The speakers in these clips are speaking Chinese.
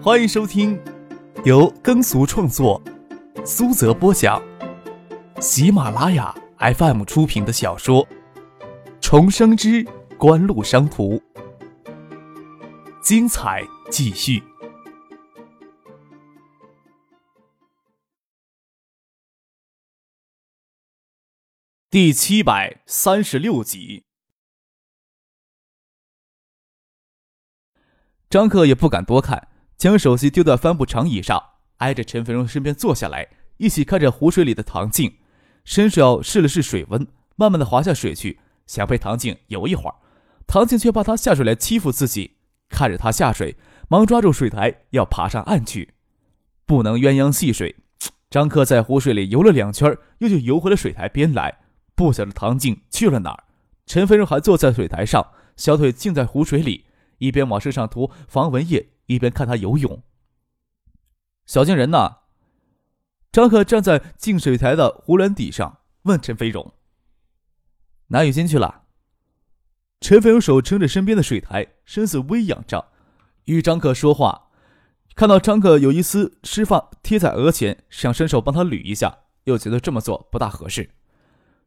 欢迎收听由耕俗创作、苏泽播讲、喜马拉雅 FM 出品的小说《重生之官路商途》，精彩继续，第七百三十六集。张克也不敢多看，将手机丢在帆布长椅上，挨着陈飞荣身边坐下来，一起看着湖水里的唐静，伸手试了试水温，慢慢的滑下水去，想陪唐静游一会儿。唐静却怕他下水来欺负自己，看着他下水，忙抓住水台要爬上岸去，不能鸳鸯戏水。张克在湖水里游了两圈，又就游回了水台边来，不晓得唐静去了哪儿。陈飞荣还坐在水台上，小腿浸在湖水里。一边往身上涂防蚊液，一边看他游泳。小金人呢？张可站在净水台的湖栏底上，问陈飞荣：“拿浴巾去了。”陈飞荣手撑着身边的水台，身子微仰着，与张可说话。看到张可有一丝湿发贴在额前，想伸手帮他捋一下，又觉得这么做不大合适。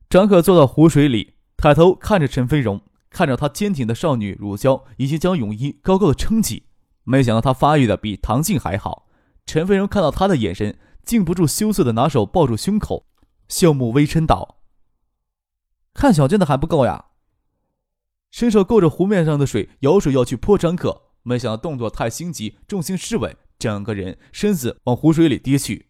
张可坐到湖水里，抬头看着陈飞荣。看着她坚挺的少女乳胶，已经将泳衣高高的撑起。没想到他发育的比唐静还好。陈飞荣看到他的眼神，禁不住羞涩的拿手抱住胸口，笑目微嗔道：“看小娟的还不够呀！”伸手够着湖面上的水，舀水要去泼张克，没想到动作太心急，重心失稳，整个人身子往湖水里跌去。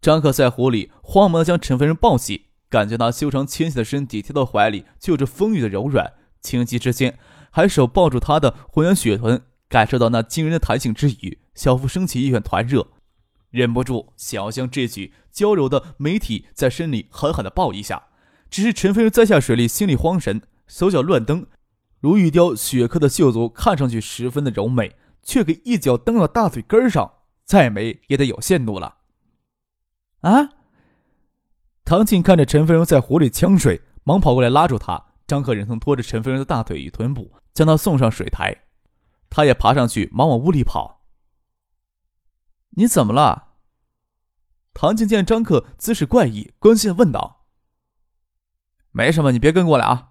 张克在湖里慌忙的将陈飞荣抱起，感觉他修长纤细的身体贴到怀里，就有着丰腴的柔软。情急之间，还手抱住他的浑圆雪臀，感受到那惊人的弹性之余，小腹升起一团团热，忍不住想要将这具娇柔的美体在身里狠狠地抱一下。只是陈飞荣栽下水里，心里慌神，手脚乱蹬，如玉雕雪刻的秀足看上去十分的柔美，却给一脚蹬到大腿根上，再美也得有限度了。啊！唐静看着陈飞荣在湖里呛水，忙跑过来拉住他。张克忍痛拖着陈飞荣的大腿与臀部，将他送上水台。他也爬上去，忙往屋里跑。你怎么了？唐静见张克姿势怪异，关心的问道：“没什么，你别跟过来啊。”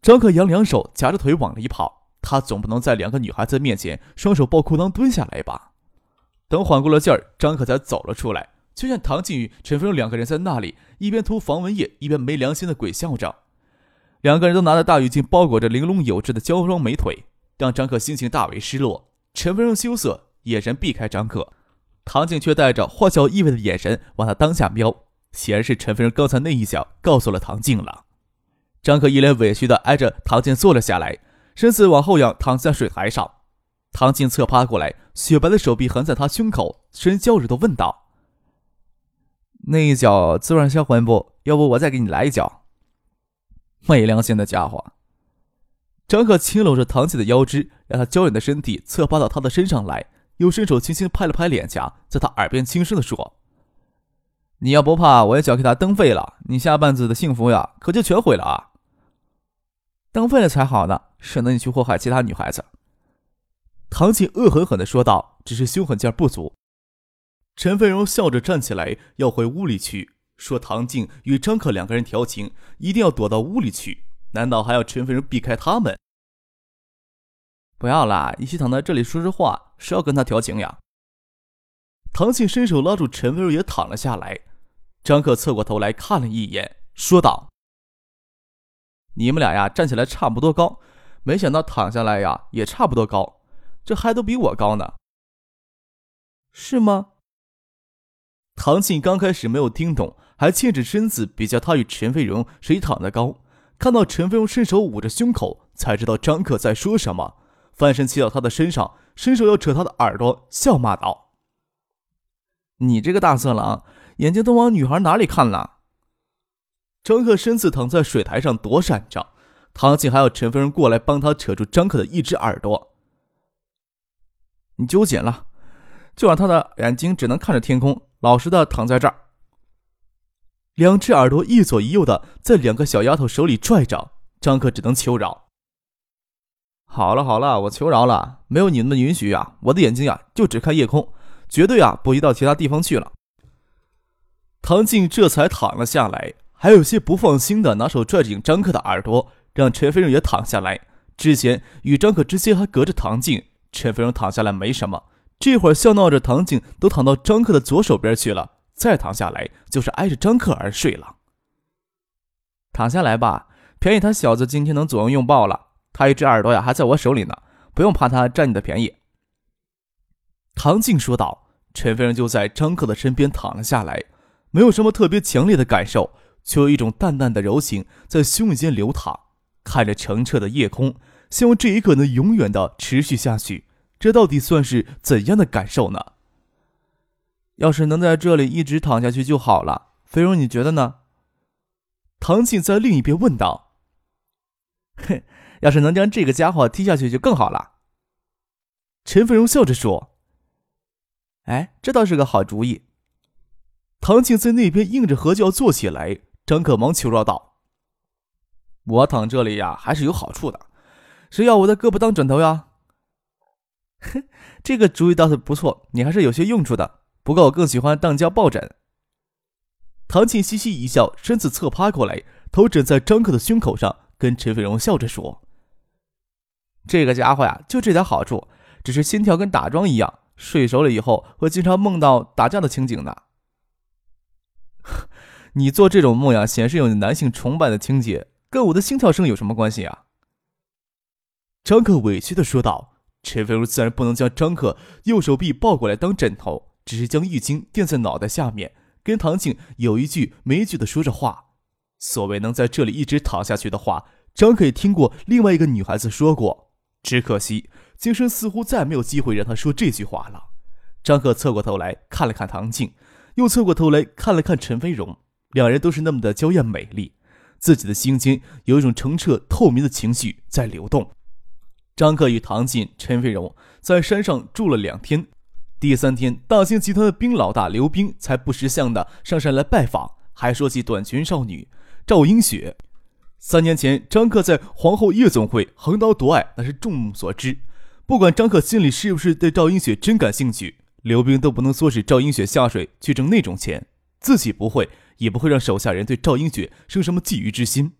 张克扬两手夹着腿往里跑。他总不能在两个女孩子面前双手抱裤裆蹲下来吧？等缓过了劲儿，张克才走了出来。就见唐静与陈飞荣两个人在那里，一边涂防蚊液，一边没良心的鬼笑着。两个人都拿着大浴巾包裹着玲珑有致的娇双美腿，让张克心情大为失落。陈飞荣羞涩，眼神避开张克，唐静却带着坏笑意味的眼神往他当下瞄，显然是陈飞荣刚才那一脚告诉了唐静了。张克一脸委屈地挨着唐静坐了下来，身子往后仰，躺在水台上。唐静侧趴过来，雪白的手臂横在他胸口，声娇柔地问道：“那一脚滋润销魂不？要不我再给你来一脚？”没良心的家伙！张可轻搂着唐姐的腰肢，让她娇软的身体侧趴到他的身上来，又伸手轻轻拍了拍脸颊，在他耳边轻声的说：“你要不怕，我也脚给他蹬废了，你下半辈子的幸福呀，可就全毁了啊！蹬废了才好呢，省得你去祸害其他女孩子。”唐静恶狠狠的说道，只是凶狠劲儿不足。陈飞荣笑着站起来，要回屋里去。说唐静与张克两个人调情，一定要躲到屋里去。难道还要陈飞荣避开他们？不要啦，一起躺在这里说说话，谁要跟他调情呀？唐静伸手拉住陈飞荣，也躺了下来。张克侧过头来看了一眼，说道：“你们俩呀，站起来差不多高，没想到躺下来呀，也差不多高，这还都比我高呢。是吗？”唐静刚开始没有听懂。还欠着身子比较他与陈飞荣谁躺得高，看到陈飞荣伸手捂着胸口，才知道张克在说什么，翻身骑到他的身上，伸手要扯他的耳朵，笑骂道：“你这个大色狼，眼睛都往女孩哪里看了？”张克身子躺在水台上躲闪着，唐静还要陈夫人过来帮他扯住张克的一只耳朵。你揪紧了，就让他的眼睛只能看着天空，老实的躺在这儿。两只耳朵一左一右的在两个小丫头手里拽着，张克只能求饶：“好了好了，我求饶了，没有你们的允许啊，我的眼睛呀就只看夜空，绝对啊不移到其他地方去了。唐静这才躺了下来，还有些不放心的拿手拽紧张克的耳朵，让陈飞荣也躺下来。之前与张克之间还隔着唐静，陈飞荣躺下来没什么，这会儿笑闹着唐静都躺到张克的左手边去了，再躺下来就是挨着张克而睡了。躺下来吧，便宜他小子今天能左拥右抱了。他一只耳朵呀还在我手里呢，不用怕他占你的便宜。”唐静说道。陈飞荣就在张克的身边躺了下来，没有什么特别强烈的感受，却有一种淡淡的柔情在胸间流淌。看着澄澈的夜空，希望这一刻能永远的持续下去。这到底算是怎样的感受呢？要是能在这里一直躺下去就好了。飞荣，你觉得呢？唐静在另一边问道。哼。要是能将这个家伙踢下去就更好了。陈飞荣笑着说：“哎，这倒是个好主意。”唐静在那边硬着合就要坐起来，张可忙求饶道：“我躺这里呀，还是有好处的。谁要我的胳膊当枕头呀？”哼，这个主意倒是不错，你还是有些用处的。不过我更喜欢当家抱枕。唐静嘻嘻一笑，身子侧趴过来，头枕在张克的胸口上，跟陈飞荣笑着说。这个家伙呀，就这点好处，只是心跳跟打桩一样，睡熟了以后会经常梦到打架的情景呢。你做这种梦呀，显示有男性崇拜的情节，跟我的心跳声有什么关系啊？张克委屈的说道。陈飞如自然不能将张克右手臂抱过来当枕头，只是将浴巾垫在脑袋下面，跟唐静有一句没一句的说着话。所谓能在这里一直躺下去的话，张克也听过另外一个女孩子说过。只可惜，今生似乎再没有机会让他说这句话了。张克侧过头来看了看唐静，又侧过头来看了看陈飞荣，两人都是那么的娇艳美丽，自己的心间有一种澄澈透明的情绪在流动。张克与唐静、陈飞荣在山上住了两天，第三天，大兴集团的兵老大刘冰才不识相的上山来拜访，还说起短裙少女赵英雪。三年前，张克在皇后夜总会横刀夺爱，那是众目所知。不管张克心里是不是对赵英雪真感兴趣，刘冰都不能唆使赵英雪下水去挣那种钱，自己不会，也不会让手下人对赵英雪生什么觊觎之心。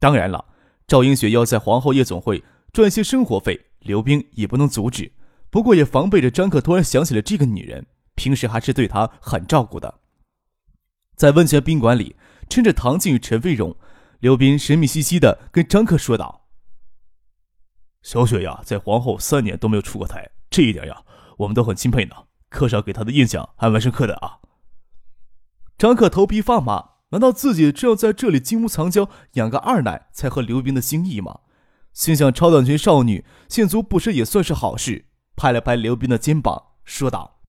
当然了，赵英雪要在皇后夜总会赚些生活费，刘冰也不能阻止。不过也防备着张克突然想起了这个女人，平时还是对她很照顾的。在温泉宾馆里，趁着唐静与陈飞荣。刘斌神秘兮兮的跟张克说道：“小雪呀，在皇后三年都没有出过台，这一点呀，我们都很钦佩呢。客上给她的印象还蛮深刻的啊。”张克头皮发麻，难道自己只要在这里金屋藏娇，养个二奶，才合刘斌的心意吗？心想超短裙少女现足不是也算是好事，拍了拍刘斌的肩膀，说道：“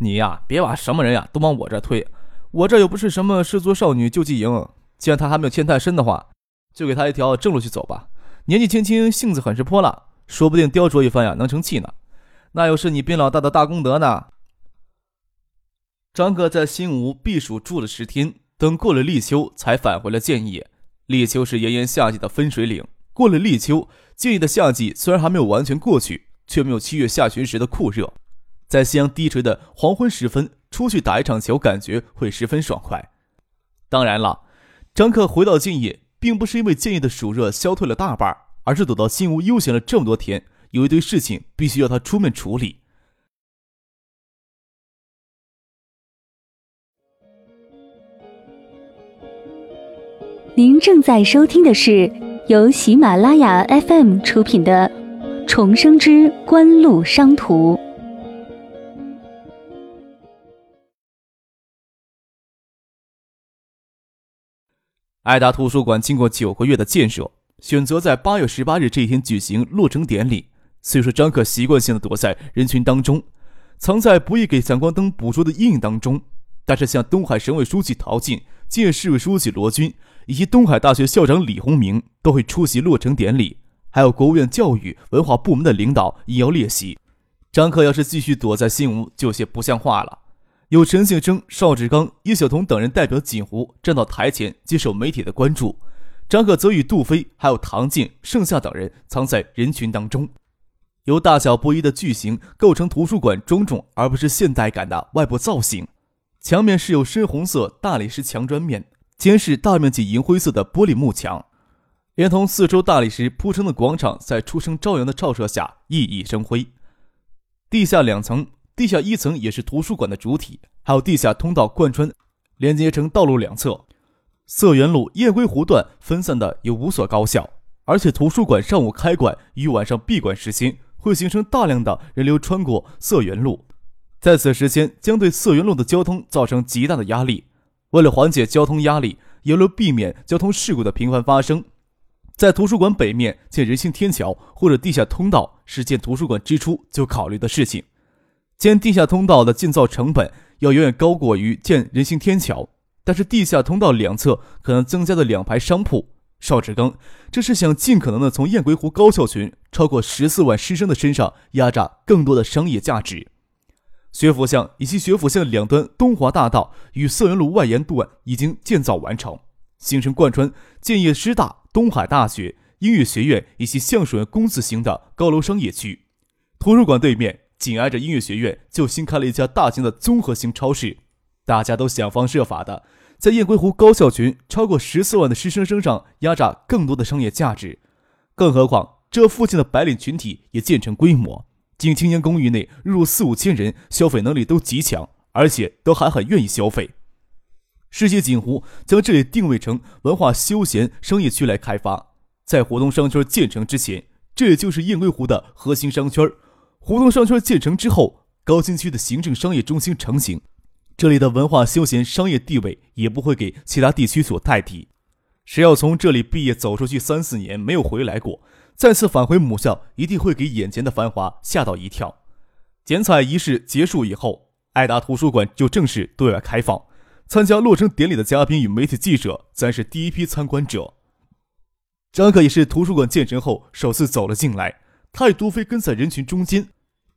你呀，别把什么人呀都往我这推，我这又不是什么失足少女救济营。”既然他还没有欠太深的话，就给他一条正路去走吧。年纪轻轻，性子很是泼辣，说不定雕琢一番呀，能成器呢。那又是你兵老大的大功德呢。张哥在新吴避暑住了十天，等过了立秋，才返回了建业。立秋是炎炎夏季的分水岭，过了立秋，建业的夏季虽然还没有完全过去，却没有七月下旬时的酷热。在夕阳低垂的黄昏时分，出去打一场球，感觉会十分爽快。当然了。张克回到建业，并不是因为建业的暑热消退了大半，而是躲到新屋悠闲了这么多天，有一堆事情必须要他出面处理。您正在收听的是由喜马拉雅 FM 出品的《重生之官路商途》。爱达图书馆经过九个月的建设，选择在八月十八日这一天举行落成典礼。虽说张可习惯性的躲在人群当中，藏在不易给闪光灯捕捉的阴影当中，但是像东海省委书记陶进、建市委书记罗军以及东海大学校长李洪明都会出席落成典礼，还有国务院教育文化部门的领导也要列席。张可要是继续躲在新屋，就有些不像话了。有陈庆生、邵志刚、叶晓彤等人代表锦湖站到台前接受媒体的关注。张克则与杜飞还有唐静、盛夏等人藏在人群当中。由大小不一的巨型构成图书馆庄重而不是现代感的外部造型。墙面是由深红色大理石墙砖面，间是大面积银灰色的玻璃幕墙，连同四周大理石铺成的广场，在初升朝阳的照射下熠熠生辉。地下两层，地下一层也是图书馆的主体，还有地下通道贯穿，连接成道路两侧。色源路、雁归湖段分散的有五所高校，而且图书馆上午开馆与晚上闭馆时间。会形成大量的人流穿过色源路，在此时间将对色源路的交通造成极大的压力。为了缓解交通压力，也为了避免交通事故的频繁发生，在图书馆北面建人行天桥或者地下通道是建图书馆之初就考虑的事情。建地下通道的建造成本要远远高过于建人行天桥，但是地下通道两侧可能增加的两排商铺。邵志刚，这是想尽可能的从雁归湖高校群超过十四万师生的身上压榨更多的商业价值。学府巷以及学府巷两端东华大道与色源路外沿段已经建造完成，形成贯穿建业师大、东海大学、音乐学院以及橡树园工字形的高楼商业区。图书馆对面紧挨着音乐学院，就新开了一家大型的综合性超市，大家都想方设法的。在雁归湖高校群超过十四万的师生身上压榨更多的商业价值，更何况这附近的白领群体也渐成规模，仅青年公寓内入四五千人，消费能力都极强，而且都还很愿意消费。世界锦湖将这里定位成文化休闲商业区来开发，在活动商圈建成之前，这也就是雁归湖的核心商圈；胡同商圈建成之后，高新区的行政商业中心成型。这里的文化休闲商业地位也不会给其他地区所代替。谁要从这里毕业走出去三四年没有回来过，再次返回母校，一定会给眼前的繁华吓到一跳。剪彩仪式结束以后，爱达图书馆就正式对外开放。参加落成典礼的嘉宾与媒体记者，自然是第一批参观者。张可也是图书馆建成后首次走了进来，他与杜飞跟在人群中间，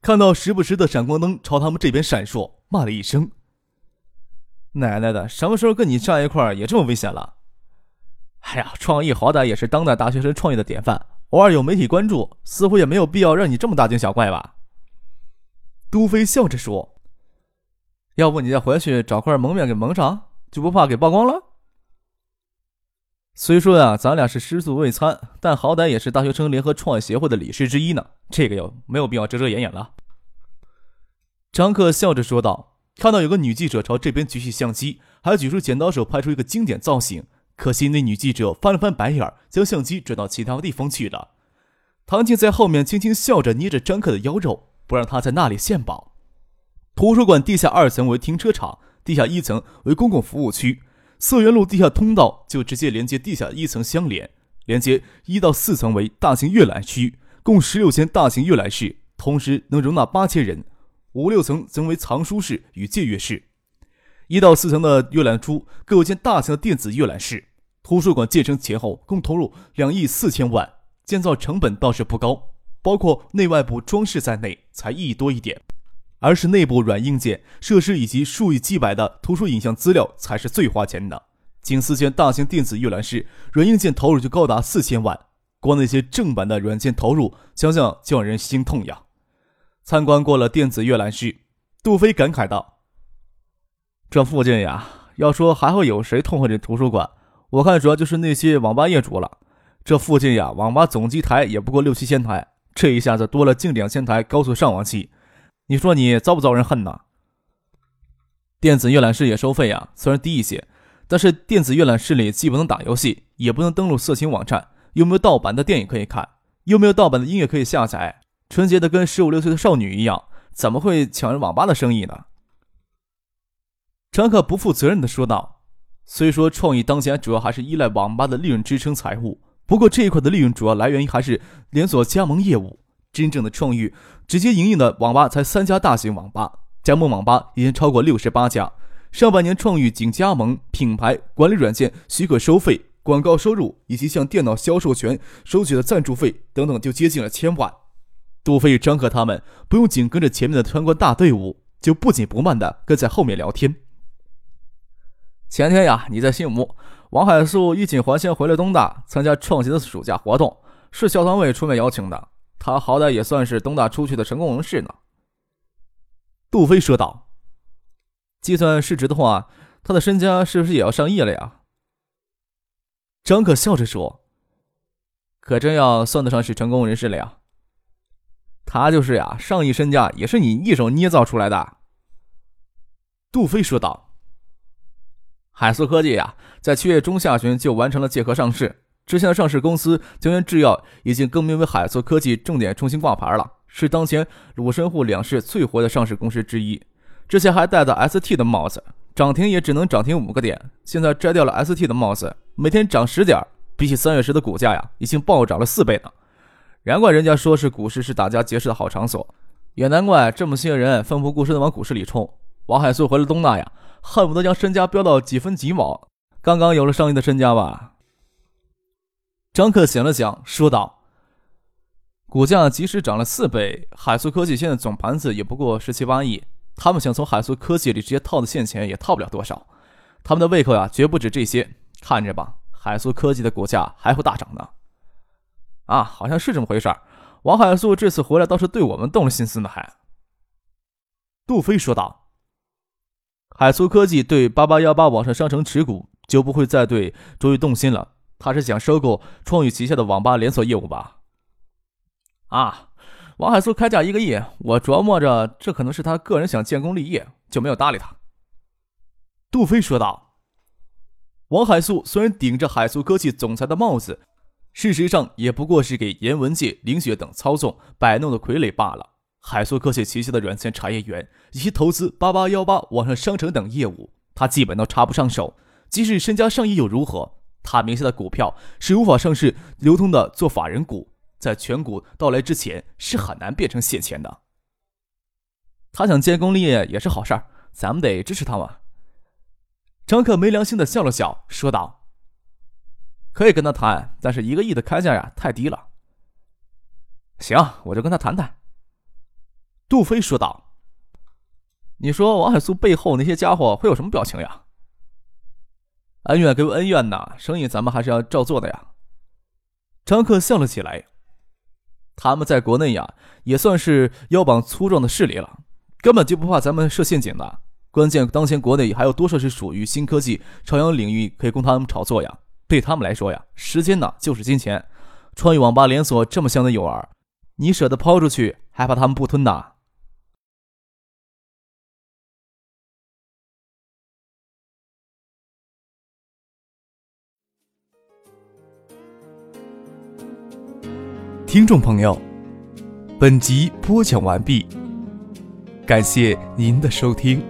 看到时不时的闪光灯朝他们这边闪烁，骂了一声。奶奶的，什么时候跟你站一块儿也这么危险了？哎呀，创意好歹也是当代大学生创业的典范，偶尔有媒体关注，似乎也没有必要让你这么大惊小怪吧？杜飞笑着说：“要不你再回去找块蒙面给蒙上，就不怕给曝光了？”虽说呀，咱俩是师祖未餐，但好歹也是大学生联合创业协会的理事之一呢，这个有没有必要遮遮掩掩了？张克笑着说道。看到有个女记者朝这边举起相机，还举出剪刀手拍出一个经典造型。可惜那女记者翻了翻白眼，将相机转到其他地方去了。唐静在后面轻轻笑着，捏着张克的腰肉，不让他在那里献宝。图书馆地下二层为停车场，地下一层为公共服务区。色源路地下通道就直接连接地下一层相连，连接一到四层为大型阅览区，共十六间大型阅览室，同时能容纳八千人。五六层则为藏书室与借阅室，一到四层的阅览处各有间大型的电子阅览室。图书馆建成前后共投入两亿四千万，建造成本倒是不高，包括内外部装饰在内才一亿多一点，而是内部软硬件设施以及数以几百的图书影像资料才是最花钱的。仅四间大型电子阅览室，软硬件投入就高达四千万，光那些正版的软件投入，想想就让人心痛呀。参观过了电子阅览室，杜飞感慨道：“这附近呀，要说还会有谁痛恨这图书馆，我看主要就是那些网吧业主了。这附近呀，网吧总机台也不过六七千台，这一下子多了近两千台高速上网器，你说你遭不遭人恨呢？电子阅览室也收费呀，虽然低一些，但是电子阅览室里既不能打游戏，也不能登录色情网站，又没有盗版的电影可以看，又没有盗版的音乐可以下载。”纯洁的跟十五六岁的少女一样，怎么会抢人网吧的生意呢？张可不负责任的说道：“虽说创意当前主要还是依赖网吧的利润支撑财务，不过这一块的利润主要来源于还是连锁加盟业务。真正的创意直接营运的网吧才三家大型网吧，加盟网吧已经超过六十八家。上半年创意仅加盟、品牌管理软件许可收费、广告收入以及向电脑销售权收取的赞助费等等，就接近了千万。”杜飞与张克他们不用紧跟着前面的参观大队伍，就不紧不慢的跟在后面聊天。前天呀，你在信武，王海素衣锦还乡回来东大参加创新的暑假活动，是校团委出面邀请的。他好歹也算是东大出去的成功人士呢。杜飞说道：“计算市值的话，他的身家是不是也要上亿了呀？”张可笑着说：“可真要算得上是成功人士了呀。”他就是呀，上亿身家也是你一手捏造出来的。”杜飞说道。海素科技呀，在七月中下旬就完成了借壳上市。之前的上市公司江源制药已经更名为海素科技，重点重新挂牌了，是当前鲁深沪两市最活的上市公司之一。之前还戴着 ST 的帽子，涨停也只能涨停五个点。现在摘掉了 ST 的帽子，每天涨十点，比起三月时的股价呀，已经暴涨了四倍呢。难怪人家说是股市是大家结识的好场所，也难怪这么些人奋不顾身的往股市里冲。王海素回了东大呀。恨不得将身家飙到几分几毛，刚刚有了上亿的身家吧？张克想了想，说道：“股价即使涨了四倍，海素科技现在总盘子也不过十七八亿，他们想从海素科技里直接套的现钱也套不了多少。他们的胃口呀，绝不止这些。看着吧，海素科技的股价还会大涨呢。啊，好像是这么回事儿。王海素这次回来倒是对我们动了心思呢，还。”杜飞说道。海苏科技对八八幺八网上商城持股，就不会再对卓宇动心了。他是想收购创宇旗下的网吧连锁业务吧？啊，王海苏开价一个亿，我琢磨着这可能是他个人想建功立业，就没有搭理他。杜飞说道：“王海素虽然顶着海苏科技总裁的帽子，事实上也不过是给严文界、林雪等操纵摆弄的傀儡罢了。”海素科技旗下的软件产业园以及投资八八幺八网上商城等业务，他基本都插不上手。即使身家上亿又如何？他名下的股票是无法上市流通的，做法人股，在全股到来之前是很难变成现钱的。他想建功立业也是好事儿，咱们得支持他嘛。张克没良心的笑了笑，说道：“可以跟他谈，但是一个亿的开价呀，太低了。”行，我就跟他谈谈。杜飞说道：“你说王海苏背后那些家伙会有什么表情呀？恩怨归恩怨呐，生意咱们还是要照做的呀。”张克笑了起来：“他们在国内呀，也算是腰膀粗壮的势力了，根本就不怕咱们设陷阱的。关键当前国内还有多少是属于新科技朝阳领域可以供他们炒作呀？对他们来说呀，时间呢就是金钱。创意网吧连锁这么香的诱饵，你舍得抛出去，还怕他们不吞呐？”听众朋友，本集播讲完毕，感谢您的收听。